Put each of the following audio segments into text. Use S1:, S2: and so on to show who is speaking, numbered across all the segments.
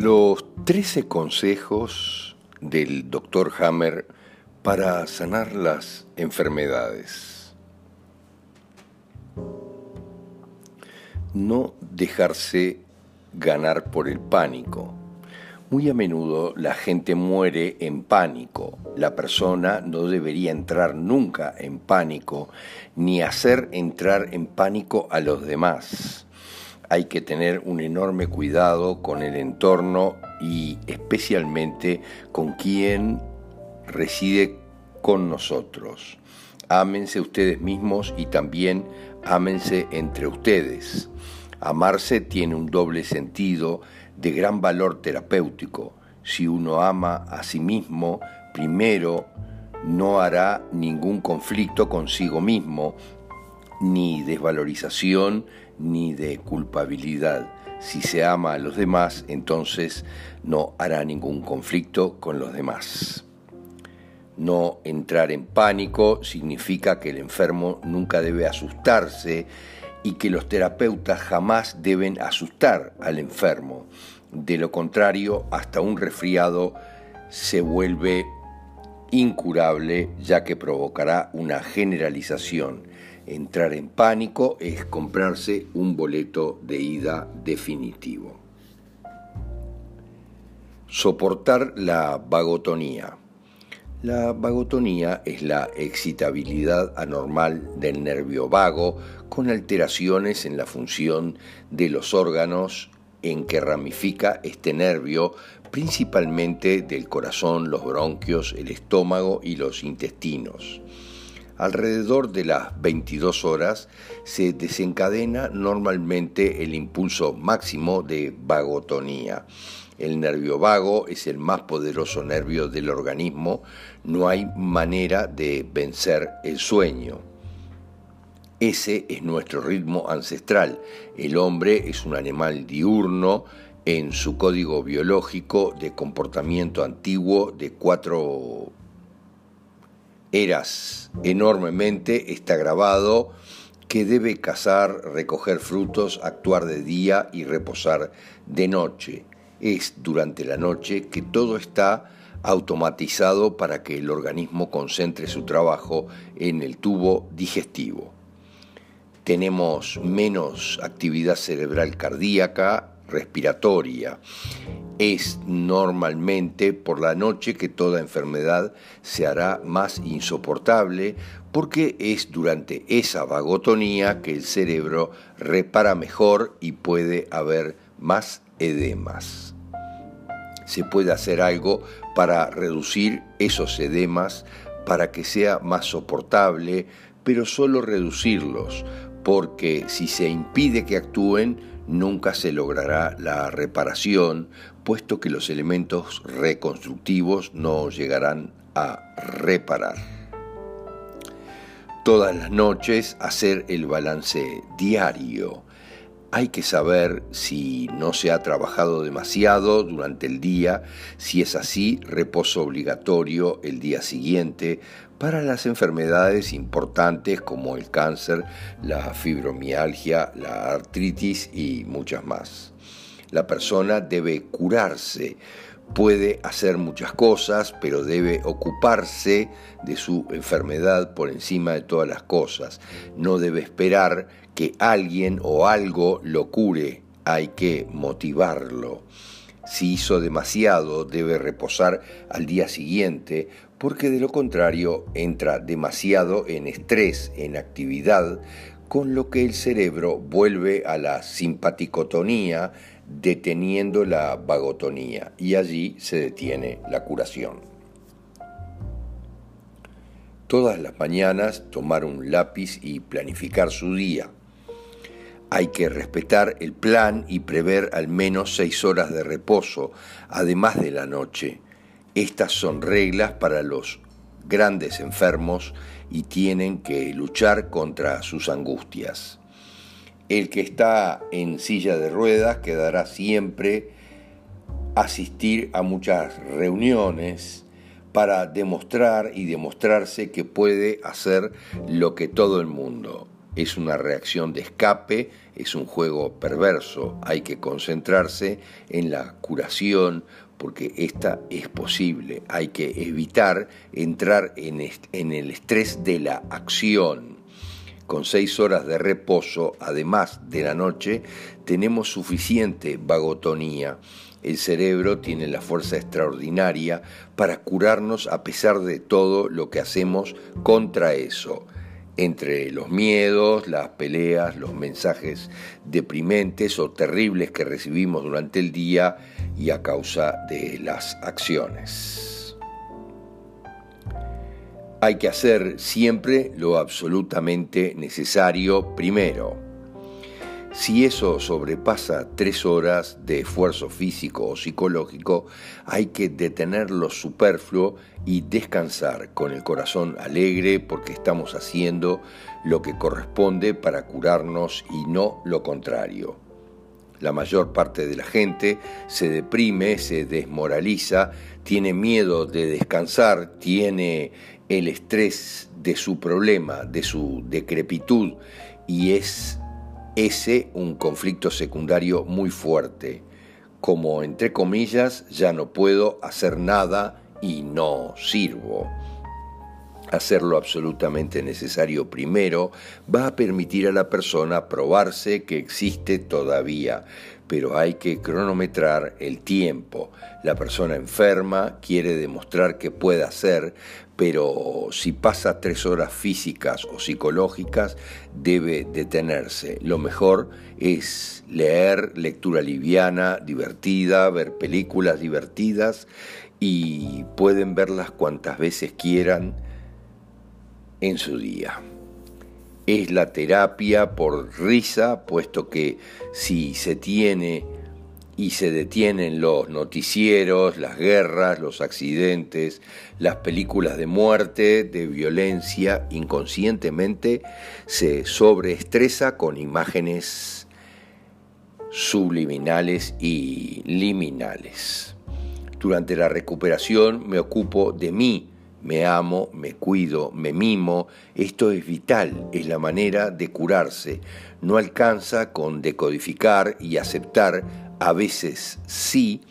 S1: Los 13 consejos del Dr. Hammer para sanar las enfermedades. No dejarse ganar por el pánico. Muy a menudo la gente muere en pánico. La persona no debería entrar nunca en pánico ni hacer entrar en pánico a los demás hay que tener un enorme cuidado con el entorno y especialmente con quien reside con nosotros. Ámense ustedes mismos y también ámense entre ustedes. Amarse tiene un doble sentido de gran valor terapéutico. Si uno ama a sí mismo, primero no hará ningún conflicto consigo mismo, ni desvalorización, ni de culpabilidad. Si se ama a los demás, entonces no hará ningún conflicto con los demás. No entrar en pánico significa que el enfermo nunca debe asustarse y que los terapeutas jamás deben asustar al enfermo. De lo contrario, hasta un resfriado se vuelve incurable ya que provocará una generalización Entrar en pánico es comprarse un boleto de ida definitivo. Soportar la vagotonía. La vagotonía es la excitabilidad anormal del nervio vago con alteraciones en la función de los órganos en que ramifica este nervio, principalmente del corazón, los bronquios, el estómago y los intestinos. Alrededor de las 22 horas se desencadena normalmente el impulso máximo de vagotonía. El nervio vago es el más poderoso nervio del organismo, no hay manera de vencer el sueño. Ese es nuestro ritmo ancestral. El hombre es un animal diurno en su código biológico de comportamiento antiguo de cuatro eras enormemente, está grabado que debe cazar, recoger frutos, actuar de día y reposar de noche. Es durante la noche que todo está automatizado para que el organismo concentre su trabajo en el tubo digestivo. Tenemos menos actividad cerebral cardíaca, respiratoria es normalmente por la noche que toda enfermedad se hará más insoportable porque es durante esa vagotonía que el cerebro repara mejor y puede haber más edemas. Se puede hacer algo para reducir esos edemas para que sea más soportable, pero solo reducirlos, porque si se impide que actúen, nunca se logrará la reparación, puesto que los elementos reconstructivos no llegarán a reparar. Todas las noches hacer el balance diario. Hay que saber si no se ha trabajado demasiado durante el día, si es así, reposo obligatorio el día siguiente para las enfermedades importantes como el cáncer, la fibromialgia, la artritis y muchas más. La persona debe curarse, puede hacer muchas cosas, pero debe ocuparse de su enfermedad por encima de todas las cosas. No debe esperar que alguien o algo lo cure, hay que motivarlo. Si hizo demasiado, debe reposar al día siguiente, porque de lo contrario entra demasiado en estrés, en actividad, con lo que el cerebro vuelve a la simpaticotonía, deteniendo la vagotonía, y allí se detiene la curación. Todas las mañanas tomar un lápiz y planificar su día hay que respetar el plan y prever al menos seis horas de reposo, además de la noche. Estas son reglas para los grandes enfermos y tienen que luchar contra sus angustias. El que está en silla de ruedas quedará siempre asistir a muchas reuniones para demostrar y demostrarse que puede hacer lo que todo el mundo es una reacción de escape, es un juego perverso. Hay que concentrarse en la curación porque esta es posible. Hay que evitar entrar en, el estrés de la acción. Con seis horas de reposo, además de la noche, tenemos suficiente vagotonía. El cerebro tiene la fuerza extraordinaria para curarnos a pesar de todo lo que hacemos contra eso entre los miedos, las peleas, los mensajes deprimentes o terribles que recibimos durante el día y a causa de las acciones. Hay que hacer siempre lo absolutamente necesario primero si eso sobrepasa tres horas de esfuerzo físico o psicológico, hay que detener lo superfluo y descansar con el corazón alegre porque estamos haciendo lo que corresponde para curarnos y no lo contrario. La mayor parte de la gente se deprime, se desmoraliza, tiene miedo de descansar, tiene el estrés de su problema, de su decrepitud y es ese un conflicto secundario muy fuerte, como entre comillas ya no puedo hacer nada y no sirvo. Hacer lo absolutamente necesario primero va a permitir a la persona probarse que existe todavía, pero hay que cronometrar el tiempo. La persona enferma quiere demostrar que puede hacer, pero si pasa tres horas físicas o psicológicas, debe detenerse. Lo mejor es leer lectura liviana, divertida, ver películas divertidas y pueden verlas cuantas veces quieran en su día. Es la terapia por risa, puesto que si se tiene y se detienen los noticieros, las guerras, los accidentes, las películas de muerte, de violencia, inconscientemente se sobreestresa con imágenes subliminales y liminales. Durante la recuperación me ocupo de mí, me amo, me cuido, me mimo. Esto es vital, es la manera de curarse. No alcanza con decodificar y aceptar a veces sí,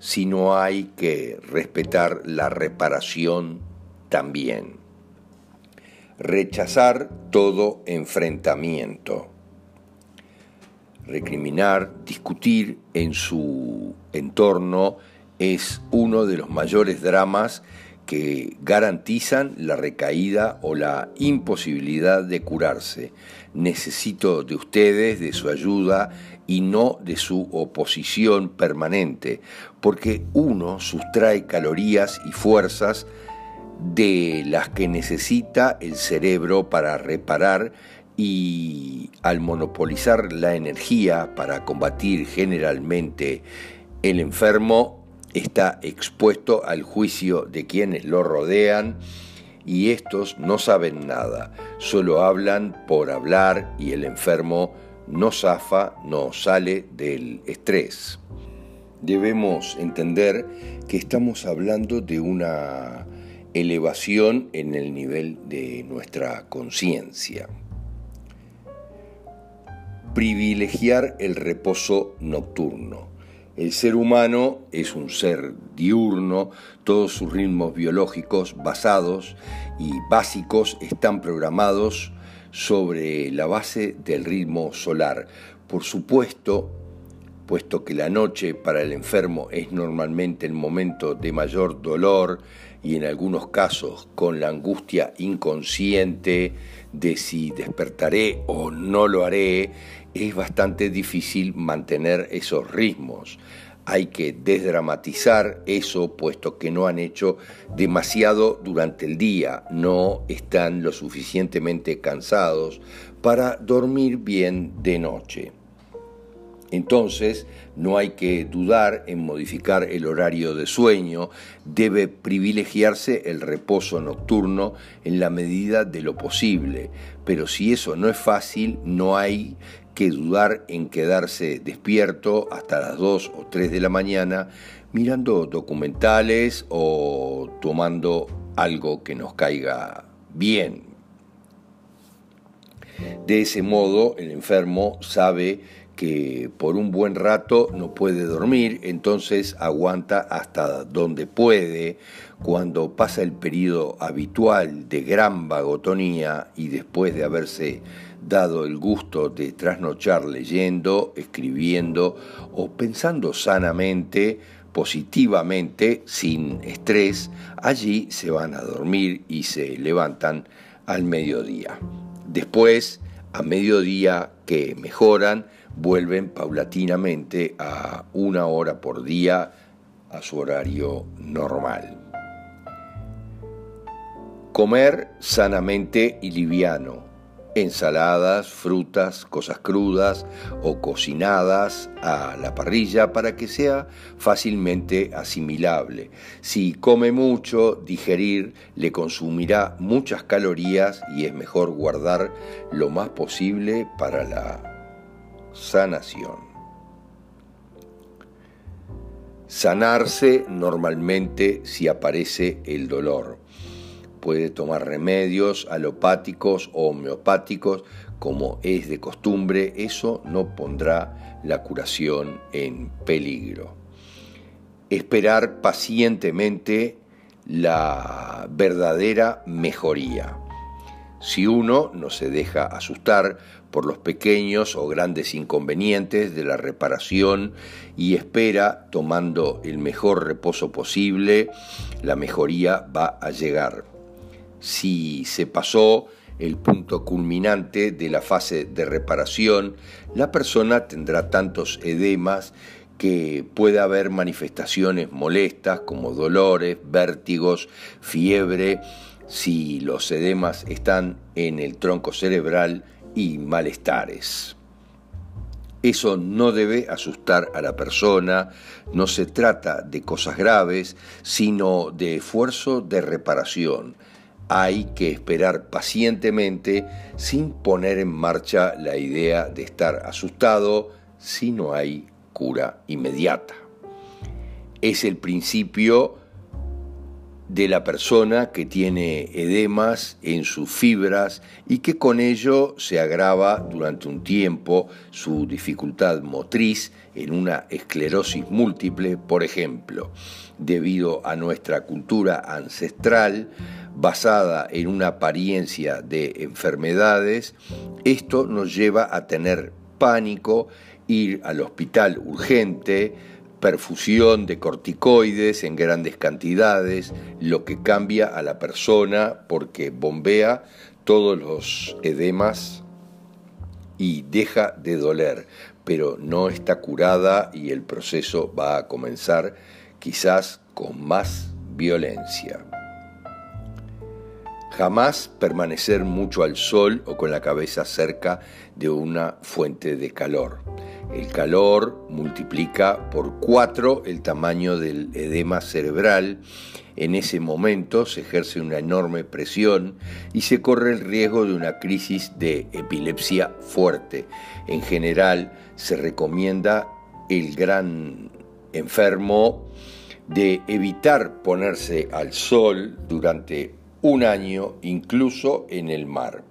S1: si no hay que respetar la reparación también. Rechazar todo enfrentamiento. Recriminar, discutir en su entorno es uno de los mayores dramas que garantizan la recaída o la imposibilidad de curarse. Necesito de ustedes, de su ayuda y no de su oposición permanente, porque uno sustrae calorías y fuerzas de las que necesita el cerebro para reparar y al monopolizar la energía para combatir generalmente el enfermo, está expuesto al juicio de quienes lo rodean y estos no saben nada, solo hablan por hablar y el enfermo no zafa, no sale del estrés. Debemos entender que estamos hablando de una elevación en el nivel de nuestra conciencia. Privilegiar el reposo nocturno. El ser humano es un ser diurno, todos sus ritmos biológicos basados y básicos están programados sobre la base del ritmo solar. Por supuesto, puesto que la noche para el enfermo es normalmente el momento de mayor dolor y en algunos casos con la angustia inconsciente de si despertaré o no lo haré, es bastante difícil mantener esos ritmos hay que desdramatizar eso, puesto que no han hecho demasiado durante el día, no están lo suficientemente cansados para dormir bien de noche. Entonces, no hay que dudar en modificar el horario de sueño, debe privilegiarse el reposo nocturno en la medida de lo posible, pero si eso no es fácil, no hay que dudar en quedarse despierto hasta las 2 o 3 de la mañana mirando documentales o tomando algo que nos caiga bien. De ese modo, el enfermo sabe que por un buen rato no puede dormir, entonces aguanta hasta donde puede. Cuando pasa el periodo habitual de gran vagotonía y después de haberse dado el gusto de trasnochar leyendo, escribiendo o pensando sanamente, positivamente, sin estrés, allí se van a dormir y se levantan al mediodía. Después, a mediodía que mejoran, vuelven paulatinamente a una hora por día a su horario normal. Comer sanamente y liviano, ensaladas, frutas, cosas crudas o cocinadas a la parrilla para que sea fácilmente asimilable. Si come mucho, digerir le consumirá muchas calorías y es mejor guardar lo más posible para la sanación. Sanarse normalmente si aparece el dolor. Puede tomar remedios alopáticos o homeopáticos como es de costumbre, eso no pondrá la curación en peligro. Esperar pacientemente la verdadera mejoría. Si uno no se deja asustar por los pequeños o grandes inconvenientes de la reparación y espera, tomando el mejor reposo posible, la mejoría va a llegar. Si se pasó el punto culminante de la fase de reparación, la persona tendrá tantos edemas que puede haber manifestaciones molestas como dolores, vértigos, fiebre, si los edemas están en el tronco cerebral y malestares. Eso no debe asustar a la persona, no se trata de cosas graves, sino de esfuerzo de reparación. Hay que esperar pacientemente sin poner en marcha la idea de estar asustado si no hay cura inmediata. Es el principio de la persona que tiene edemas en sus fibras y que con ello se agrava durante un tiempo su dificultad motriz en una esclerosis múltiple, por ejemplo, debido a nuestra cultura ancestral basada en una apariencia de enfermedades, esto nos lleva a tener pánico, ir al hospital urgente, perfusión de corticoides en grandes cantidades, lo que cambia a la persona porque bombea todos los edemas y deja de doler, pero no está curada y el proceso va a comenzar quizás con más violencia. Jamás permanecer mucho al sol o con la cabeza cerca de una fuente de calor. El calor multiplica por cuatro el tamaño del edema cerebral. En ese momento se ejerce una enorme presión y se corre el riesgo de una crisis de epilepsia fuerte. En general se recomienda el gran enfermo de evitar ponerse al sol durante un año, incluso en el mar.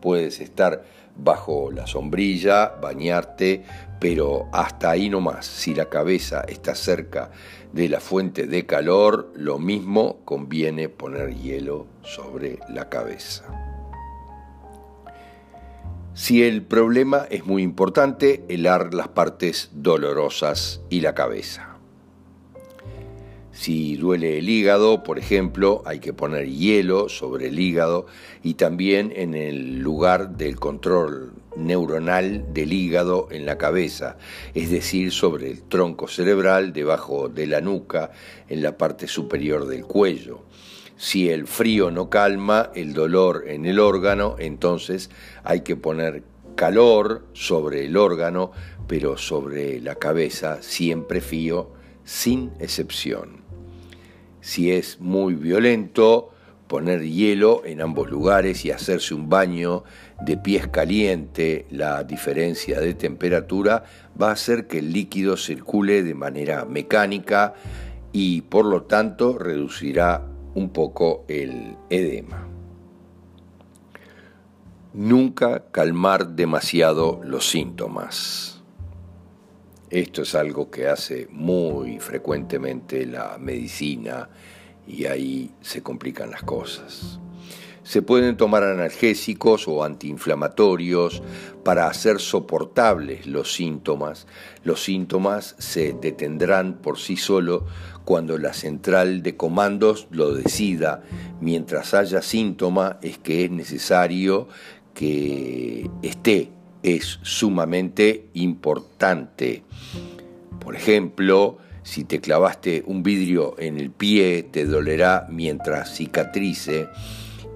S1: Puedes estar bajo la sombrilla, bañarte, pero hasta ahí no más. Si la cabeza está cerca de la fuente de calor, lo mismo conviene poner hielo sobre la cabeza. Si el problema es muy importante, helar las partes dolorosas y la cabeza. Si duele el hígado, por ejemplo, hay que poner hielo sobre el hígado y también en el lugar del control neuronal del hígado en la cabeza, es decir, sobre el tronco cerebral debajo de la nuca, en la parte superior del cuello. Si el frío no calma el dolor en el órgano, entonces hay que poner calor sobre el órgano, pero sobre la cabeza siempre frío, sin excepción. Si es muy violento, poner hielo en ambos lugares y hacerse un baño de pies caliente, la diferencia de temperatura va a hacer que el líquido circule de manera mecánica y por lo tanto reducirá un poco el edema. Nunca calmar demasiado los síntomas. Esto es algo que hace muy frecuentemente la medicina y ahí se complican las cosas. Se pueden tomar analgésicos o antiinflamatorios para hacer soportables los síntomas. Los síntomas se detendrán por sí solo cuando la central de comandos lo decida. Mientras haya síntoma es que es necesario que esté. Es sumamente importante. Por ejemplo, si te clavaste un vidrio en el pie, te dolerá mientras cicatrice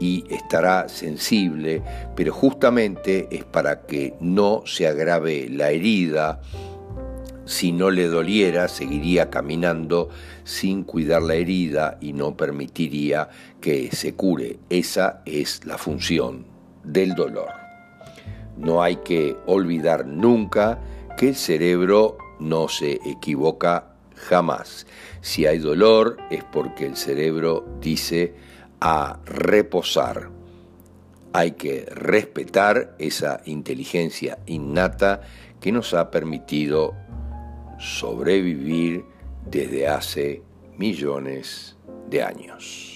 S1: y estará sensible, pero justamente es para que no se agrave la herida. Si no le doliera, seguiría caminando sin cuidar la herida y no permitiría que se cure. Esa es la función del dolor. No hay que olvidar nunca que el cerebro no se equivoca jamás. Si hay dolor es porque el cerebro dice a reposar. Hay que respetar esa inteligencia innata que nos ha permitido sobrevivir desde hace millones de años.